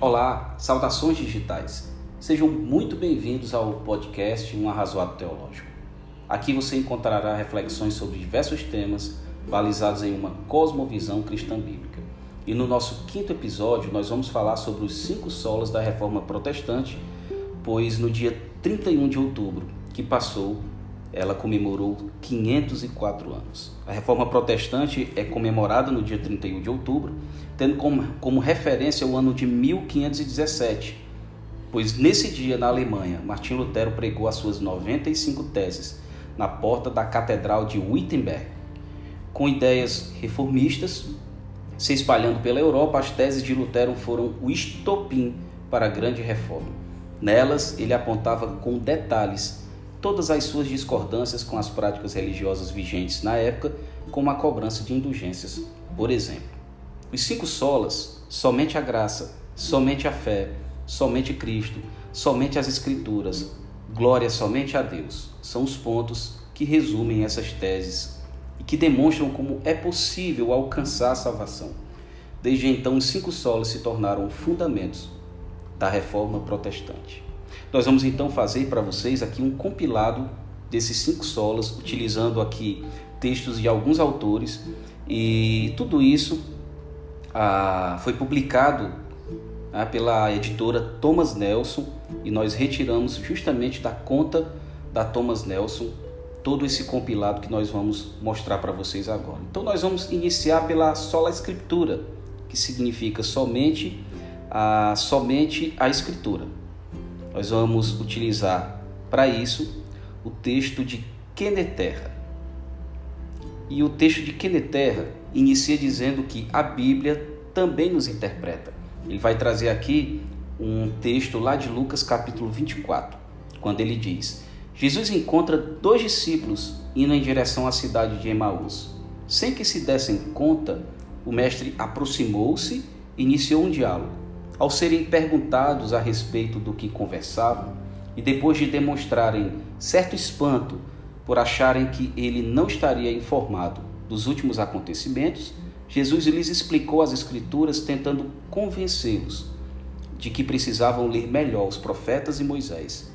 Olá, saudações digitais. Sejam muito bem-vindos ao podcast Um Arrazoado Teológico. Aqui você encontrará reflexões sobre diversos temas balizados em uma cosmovisão cristã bíblica. E no nosso quinto episódio, nós vamos falar sobre os cinco solas da reforma protestante, pois no dia 31 de outubro, que passou, ela comemorou 504 anos. A reforma protestante é comemorada no dia 31 de outubro, tendo como, como referência o ano de 1517, pois nesse dia na Alemanha, Martim Lutero pregou as suas 95 teses na porta da Catedral de Wittenberg. Com ideias reformistas se espalhando pela Europa, as teses de Lutero foram o estopim para a grande reforma. Nelas, ele apontava com detalhes todas as suas discordâncias com as práticas religiosas vigentes na época, como a cobrança de indulgências, por exemplo. Os cinco solas, somente a graça, somente a fé, somente Cristo, somente as Escrituras, glória somente a Deus, são os pontos que resumem essas teses e que demonstram como é possível alcançar a salvação. Desde então, os cinco solas se tornaram fundamentos da reforma protestante. Nós vamos então fazer para vocês aqui um compilado desses cinco solas, utilizando aqui textos de alguns autores, e tudo isso ah, foi publicado ah, pela editora Thomas Nelson e nós retiramos justamente da conta da Thomas Nelson todo esse compilado que nós vamos mostrar para vocês agora. Então nós vamos iniciar pela sola escritura, que significa somente a somente a escritura. Nós vamos utilizar para isso o texto de Queneterra. E o texto de Queneterra inicia dizendo que a Bíblia também nos interpreta. Ele vai trazer aqui um texto lá de Lucas capítulo 24, quando ele diz: Jesus encontra dois discípulos indo em direção à cidade de Emaús. Sem que se dessem conta, o mestre aproximou-se e iniciou um diálogo. Ao serem perguntados a respeito do que conversavam, e depois de demonstrarem certo espanto por acharem que ele não estaria informado dos últimos acontecimentos, Jesus lhes explicou as Escrituras, tentando convencê-los de que precisavam ler melhor os profetas e Moisés,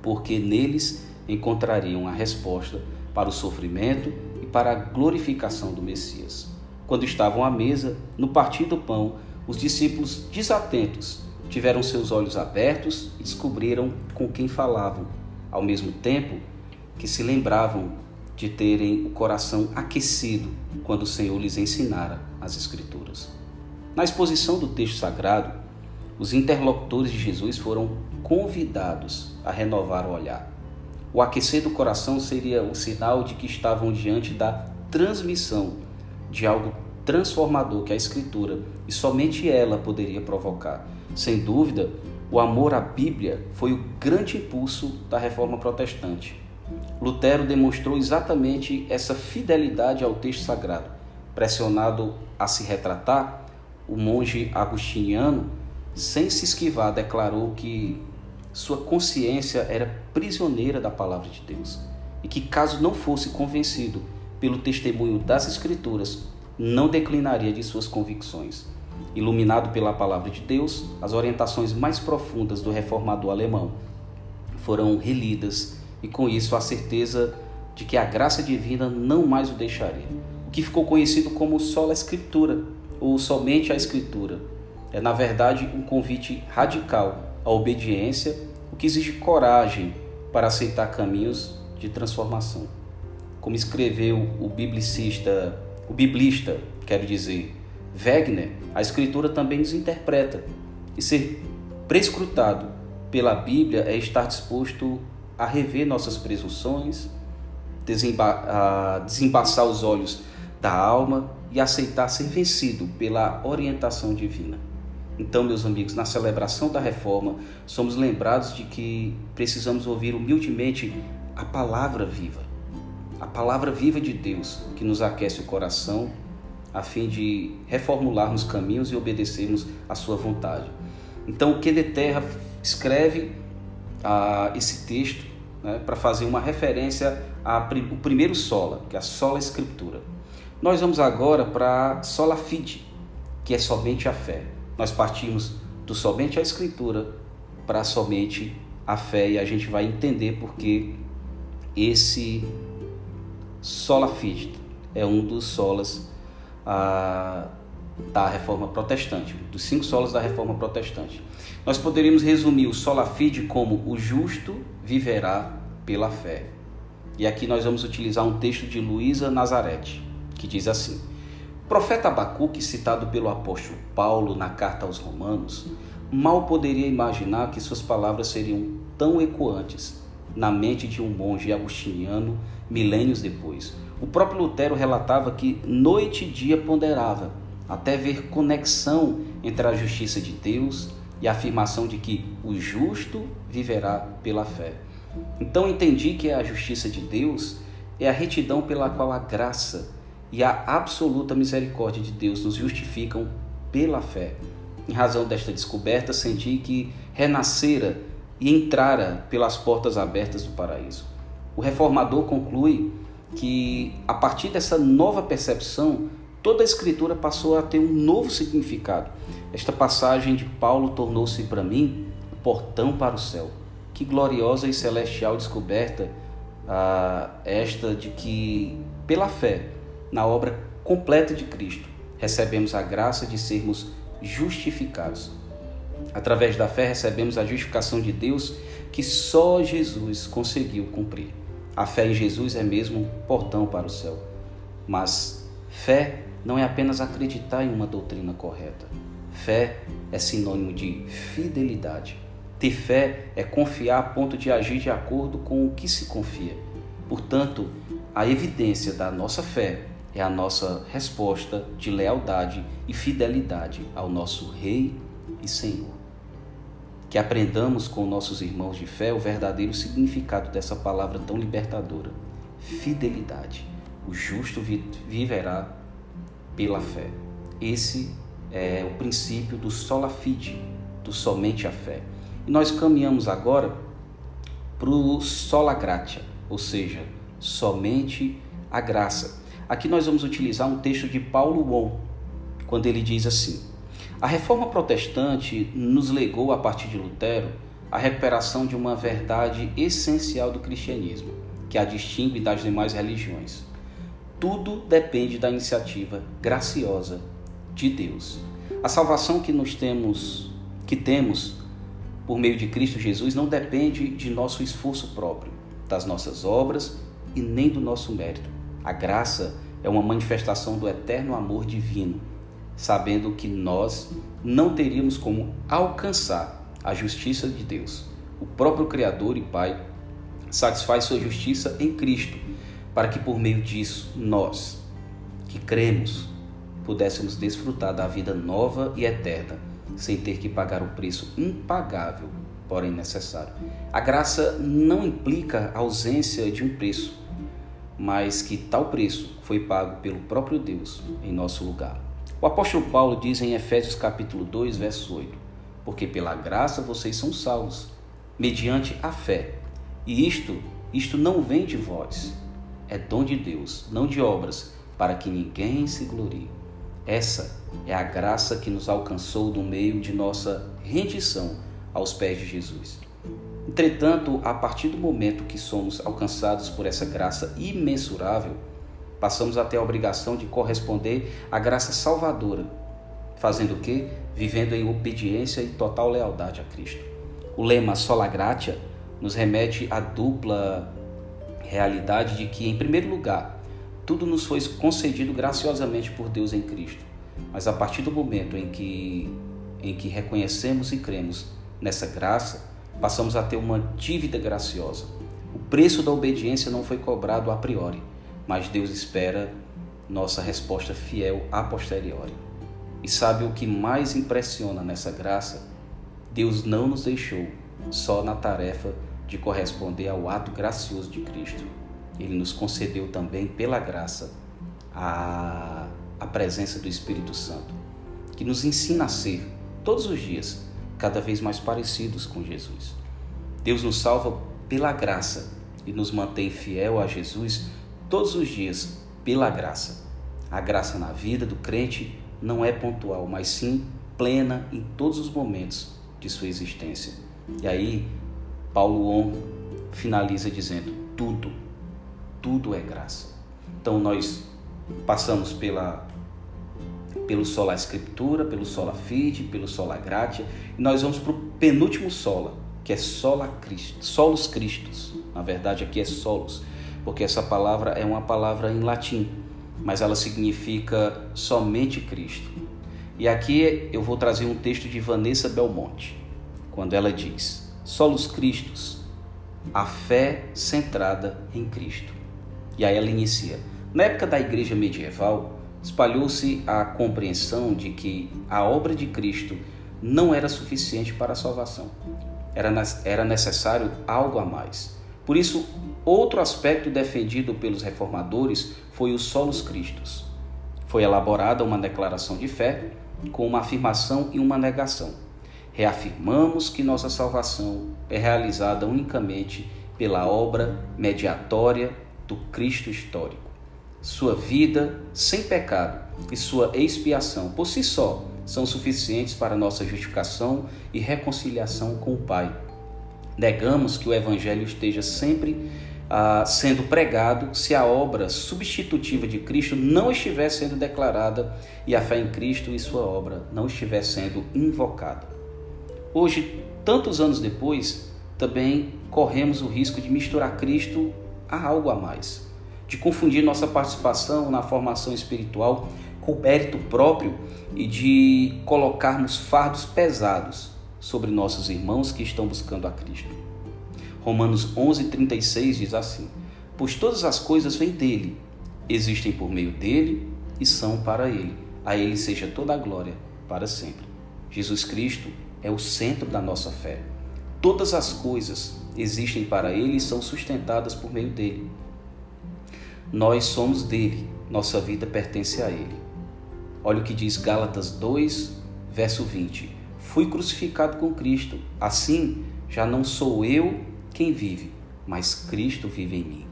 porque neles encontrariam a resposta para o sofrimento e para a glorificação do Messias. Quando estavam à mesa, no partir do pão, os discípulos, desatentos, tiveram seus olhos abertos e descobriram com quem falavam, ao mesmo tempo que se lembravam de terem o coração aquecido quando o Senhor lhes ensinara as Escrituras. Na exposição do texto sagrado, os interlocutores de Jesus foram convidados a renovar o olhar. O aquecer do coração seria um sinal de que estavam diante da transmissão de algo transformador que a Escritura e somente ela poderia provocar. Sem dúvida, o amor à Bíblia foi o grande impulso da reforma protestante. Lutero demonstrou exatamente essa fidelidade ao texto sagrado. Pressionado a se retratar, o monge agustiniano, sem se esquivar, declarou que sua consciência era prisioneira da palavra de Deus e que, caso não fosse convencido pelo testemunho das Escrituras, não declinaria de suas convicções. Iluminado pela palavra de Deus, as orientações mais profundas do reformador alemão foram relidas e com isso a certeza de que a graça divina não mais o deixaria. O que ficou conhecido como sola escritura ou somente a escritura é na verdade um convite radical à obediência, o que exige coragem para aceitar caminhos de transformação. Como escreveu o biblicista o biblista, quero dizer, Wegener, a escritura também nos interpreta. E ser prescrutado pela Bíblia é estar disposto a rever nossas presunções, desemba desembaçar os olhos da alma e aceitar ser vencido pela orientação divina. Então, meus amigos, na celebração da reforma, somos lembrados de que precisamos ouvir humildemente a palavra viva a palavra viva de Deus que nos aquece o coração a fim de reformularmos caminhos e obedecermos à sua vontade. Então, o de Terra escreve esse texto né, para fazer uma referência ao primeiro sola, que é a sola escritura. Nós vamos agora para sola fide, que é somente a fé. Nós partimos do somente a Escritura para somente a fé e a gente vai entender porque esse sola fide é um dos solas ah, da reforma protestante, dos cinco solas da reforma protestante. Nós poderíamos resumir o sola fide como o justo viverá pela fé. E aqui nós vamos utilizar um texto de Luísa Nazarete, que diz assim: O profeta Abacuque, citado pelo apóstolo Paulo na carta aos Romanos, mal poderia imaginar que suas palavras seriam tão ecoantes na mente de um monge agostiniano milênios depois. O próprio Lutero relatava que noite e dia ponderava, até ver conexão entre a justiça de Deus e a afirmação de que o justo viverá pela fé. Então entendi que a justiça de Deus é a retidão pela qual a graça e a absoluta misericórdia de Deus nos justificam pela fé. Em razão desta descoberta, senti que renascera e entrara pelas portas abertas do paraíso. O reformador conclui que, a partir dessa nova percepção, toda a Escritura passou a ter um novo significado. Esta passagem de Paulo tornou-se para mim o portão para o céu. Que gloriosa e celestial descoberta ah, esta de que, pela fé, na obra completa de Cristo, recebemos a graça de sermos justificados. Através da fé recebemos a justificação de Deus que só Jesus conseguiu cumprir. A fé em Jesus é mesmo um portão para o céu. Mas fé não é apenas acreditar em uma doutrina correta. Fé é sinônimo de fidelidade. Ter fé é confiar a ponto de agir de acordo com o que se confia. Portanto, a evidência da nossa fé é a nossa resposta de lealdade e fidelidade ao nosso Rei e Senhor. Que aprendamos com nossos irmãos de fé o verdadeiro significado dessa palavra tão libertadora: fidelidade. O justo viverá pela fé. Esse é o princípio do sola fide, do somente a fé. E nós caminhamos agora para o sola gratia, ou seja, somente a graça. Aqui nós vamos utilizar um texto de Paulo Won, quando ele diz assim: A reforma protestante nos legou, a partir de Lutero, a recuperação de uma verdade essencial do cristianismo, que a distingue das demais religiões. Tudo depende da iniciativa graciosa de Deus. A salvação que nós temos, que temos por meio de Cristo Jesus não depende de nosso esforço próprio, das nossas obras e nem do nosso mérito a graça é uma manifestação do eterno amor divino, sabendo que nós não teríamos como alcançar a justiça de Deus. O próprio Criador e Pai satisfaz sua justiça em Cristo, para que por meio disso nós, que cremos, pudéssemos desfrutar da vida nova e eterna, sem ter que pagar o preço impagável, porém necessário. A graça não implica a ausência de um preço, mas que tal preço foi pago pelo próprio Deus em nosso lugar. O apóstolo Paulo diz em Efésios capítulo 2, verso 8: Porque pela graça vocês são salvos, mediante a fé. E isto, isto não vem de vós, é dom de Deus, não de obras, para que ninguém se glorie. Essa é a graça que nos alcançou no meio de nossa rendição aos pés de Jesus. Entretanto, a partir do momento que somos alcançados por essa graça imensurável, passamos a ter a obrigação de corresponder à graça salvadora, fazendo o quê? Vivendo em obediência e total lealdade a Cristo. O lema sola gratia nos remete à dupla realidade de que, em primeiro lugar, tudo nos foi concedido graciosamente por Deus em Cristo. Mas a partir do momento em que, em que reconhecemos e cremos nessa graça, passamos a ter uma dívida graciosa. O preço da obediência não foi cobrado a priori, mas Deus espera nossa resposta fiel a posteriori. E sabe o que mais impressiona nessa graça? Deus não nos deixou só na tarefa de corresponder ao ato gracioso de Cristo. Ele nos concedeu também, pela graça, a, a presença do Espírito Santo, que nos ensina a ser, todos os dias, cada vez mais parecidos com Jesus. Deus nos salva pela graça e nos mantém fiel a Jesus todos os dias pela graça. A graça na vida do crente não é pontual, mas sim plena em todos os momentos de sua existência. E aí, Paulo On finaliza dizendo: tudo, tudo é graça. Então nós passamos pela pelo sola escritura, pelo sola fide, pelo sola gratia, e nós vamos para o penúltimo sola, que é sola Christ, solos Christus. Na verdade aqui é solos, porque essa palavra é uma palavra em latim, mas ela significa somente Cristo. E aqui eu vou trazer um texto de Vanessa Belmonte, quando ela diz: Solos Cristos, a fé centrada em Cristo. E aí ela inicia: Na época da igreja medieval, espalhou-se a compreensão de que a obra de Cristo não era suficiente para a salvação. Era, era necessário algo a mais. Por isso, outro aspecto defendido pelos reformadores foi o solos Cristos. Foi elaborada uma declaração de fé com uma afirmação e uma negação. Reafirmamos que nossa salvação é realizada unicamente pela obra mediatória do Cristo histórico. Sua vida sem pecado e sua expiação por si só são suficientes para nossa justificação e reconciliação com o Pai. Negamos que o Evangelho esteja sempre ah, sendo pregado se a obra substitutiva de Cristo não estiver sendo declarada e a fé em Cristo e sua obra não estiver sendo invocada. Hoje, tantos anos depois, também corremos o risco de misturar Cristo a algo a mais, de confundir nossa participação na formação espiritual com mérito próprio e de colocarmos fardos pesados sobre nossos irmãos que estão buscando a Cristo. Romanos 11:36 diz assim: Pois todas as coisas vêm dele, existem por meio dele e são para ele. A ele seja toda a glória para sempre. Jesus Cristo é o centro da nossa fé. Todas as coisas existem para ele e são sustentadas por meio dele. Nós somos dele, nossa vida pertence a ele. Olha o que diz Gálatas 2, verso 20. Fui crucificado com Cristo, assim já não sou eu quem vive, mas Cristo vive em mim.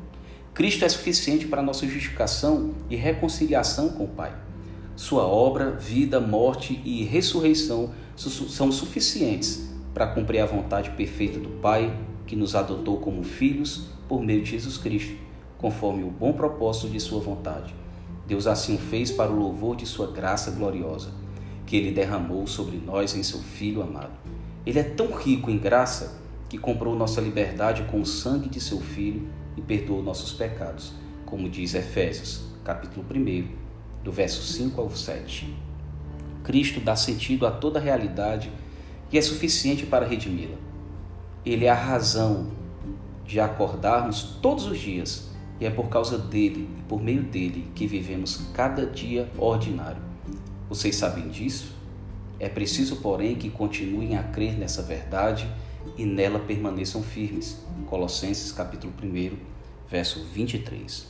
Cristo é suficiente para nossa justificação e reconciliação com o Pai. Sua obra, vida, morte e ressurreição são suficientes para cumprir a vontade perfeita do Pai, que nos adotou como filhos por meio de Jesus Cristo, conforme o bom propósito de Sua vontade. Deus assim fez para o louvor de Sua graça gloriosa, que Ele derramou sobre nós em Seu Filho amado. Ele é tão rico em graça que comprou nossa liberdade com o sangue de seu Filho e perdoou nossos pecados, como diz Efésios, capítulo 1, do verso 5 ao 7. Cristo dá sentido a toda a realidade e é suficiente para redimi-la. Ele é a razão de acordarmos todos os dias e é por causa dele e por meio dele que vivemos cada dia ordinário. Vocês sabem disso? É preciso, porém, que continuem a crer nessa verdade e nela permaneçam firmes. Colossenses capítulo 1, verso 23.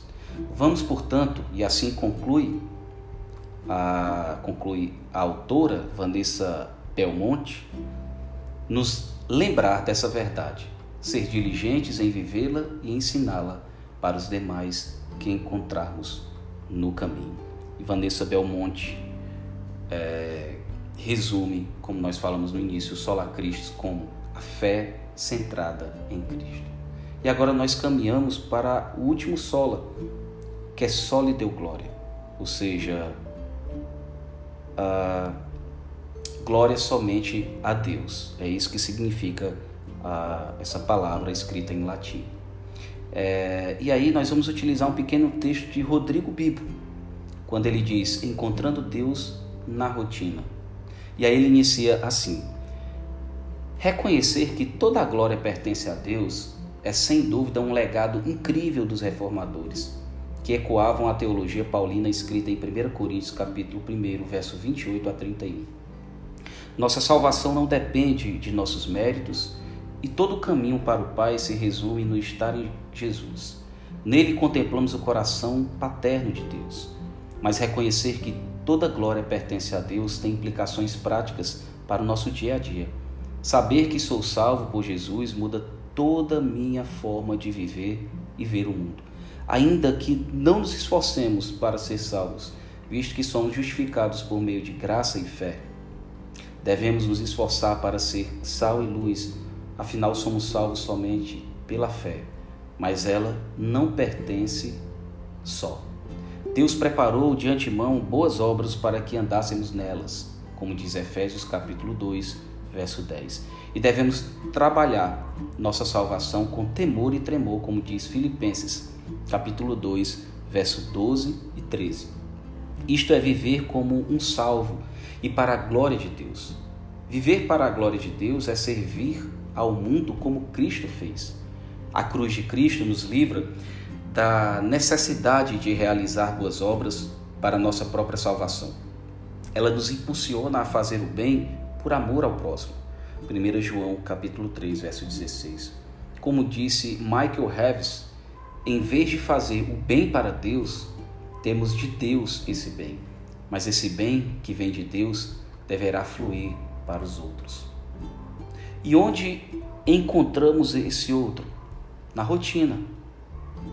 Vamos, portanto, e assim conclui a, conclui a autora Vanessa Belmonte, nos lembrar dessa verdade, ser diligentes em vivê-la e ensiná-la para os demais que encontrarmos no caminho. E Vanessa Belmonte é, resume, como nós falamos no início, Sola Cristo como fé centrada em Cristo. E agora nós caminhamos para o último sola, que é e deu glória, ou seja, a glória somente a Deus. É isso que significa a, essa palavra escrita em latim. É, e aí nós vamos utilizar um pequeno texto de Rodrigo Bibo, quando ele diz: Encontrando Deus na rotina. E aí ele inicia assim: Reconhecer que toda a glória pertence a Deus é sem dúvida um legado incrível dos reformadores, que ecoavam a teologia paulina escrita em 1 Coríntios capítulo 1, verso 28 a 31. Nossa salvação não depende de nossos méritos e todo o caminho para o Pai se resume no estar em Jesus. Nele contemplamos o coração paterno de Deus. Mas reconhecer que toda glória pertence a Deus tem implicações práticas para o nosso dia a dia Saber que sou salvo por Jesus muda toda a minha forma de viver e ver o mundo. Ainda que não nos esforcemos para ser salvos, visto que somos justificados por meio de graça e fé. Devemos nos esforçar para ser sal e luz, afinal somos salvos somente pela fé, mas ela não pertence só. Deus preparou de antemão boas obras para que andássemos nelas, como diz Efésios capítulo 2, verso 10. E devemos trabalhar nossa salvação com temor e tremor, como diz Filipenses capítulo 2, verso 12 e 13. Isto é viver como um salvo e para a glória de Deus. Viver para a glória de Deus é servir ao mundo como Cristo fez. A cruz de Cristo nos livra da necessidade de realizar boas obras para nossa própria salvação. Ela nos impulsiona a fazer o bem por amor ao próximo. 1 João capítulo 3, verso 16. Como disse Michael Harris, em vez de fazer o bem para Deus, temos de Deus esse bem. Mas esse bem que vem de Deus deverá fluir para os outros. E onde encontramos esse outro? Na rotina.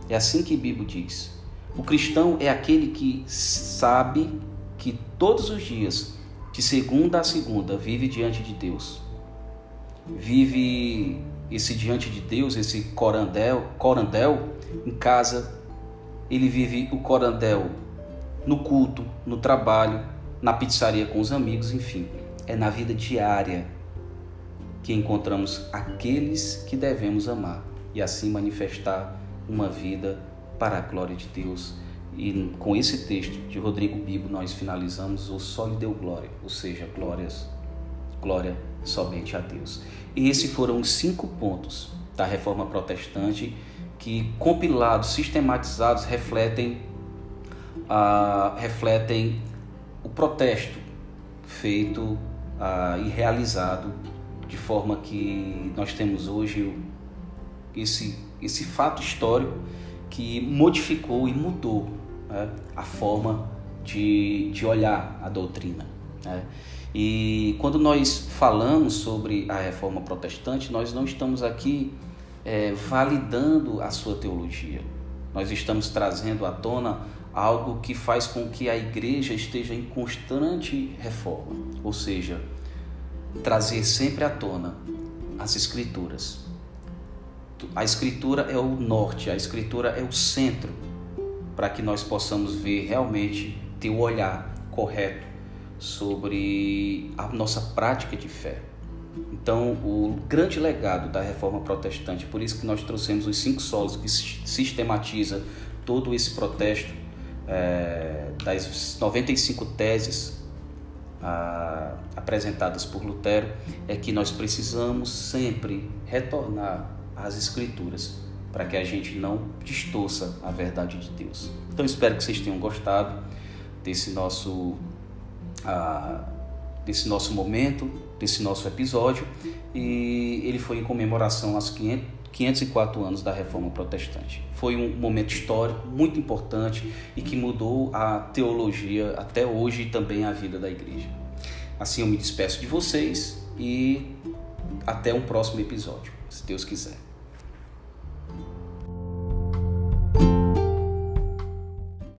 É assim que Bíblia diz. O cristão é aquele que sabe que todos os dias, de segunda a segunda, vive diante de Deus. Vive esse diante de Deus, esse corandel, corandel em casa. Ele vive o corandel no culto, no trabalho, na pizzaria com os amigos, enfim. É na vida diária que encontramos aqueles que devemos amar e assim manifestar uma vida para a glória de Deus. E com esse texto de Rodrigo Bibo nós finalizamos o só deu glória, ou seja, glórias, glória somente a Deus. E esses foram os cinco pontos da reforma protestante que compilados, sistematizados, refletem, refletem o protesto feito e realizado de forma que nós temos hoje esse, esse fato histórico que modificou e mudou né, a forma de, de olhar a doutrina. Né? E quando nós falamos sobre a reforma protestante, nós não estamos aqui é, validando a sua teologia. Nós estamos trazendo à tona algo que faz com que a igreja esteja em constante reforma, ou seja, trazer sempre à tona as escrituras. A escritura é o norte, a escritura é o centro para que nós possamos ver realmente ter o olhar correto sobre a nossa prática de fé. Então, o grande legado da reforma protestante, por isso que nós trouxemos os cinco solos que sistematiza todo esse protesto é, das 95 teses a, apresentadas por Lutero, é que nós precisamos sempre retornar às Escrituras para que a gente não distorça a verdade de Deus. Então, espero que vocês tenham gostado desse nosso. Uh, desse nosso momento, desse nosso episódio, e ele foi em comemoração aos 500, 504 anos da Reforma Protestante. Foi um momento histórico muito importante e que mudou a teologia até hoje e também a vida da igreja. Assim eu me despeço de vocês e até um próximo episódio, se Deus quiser.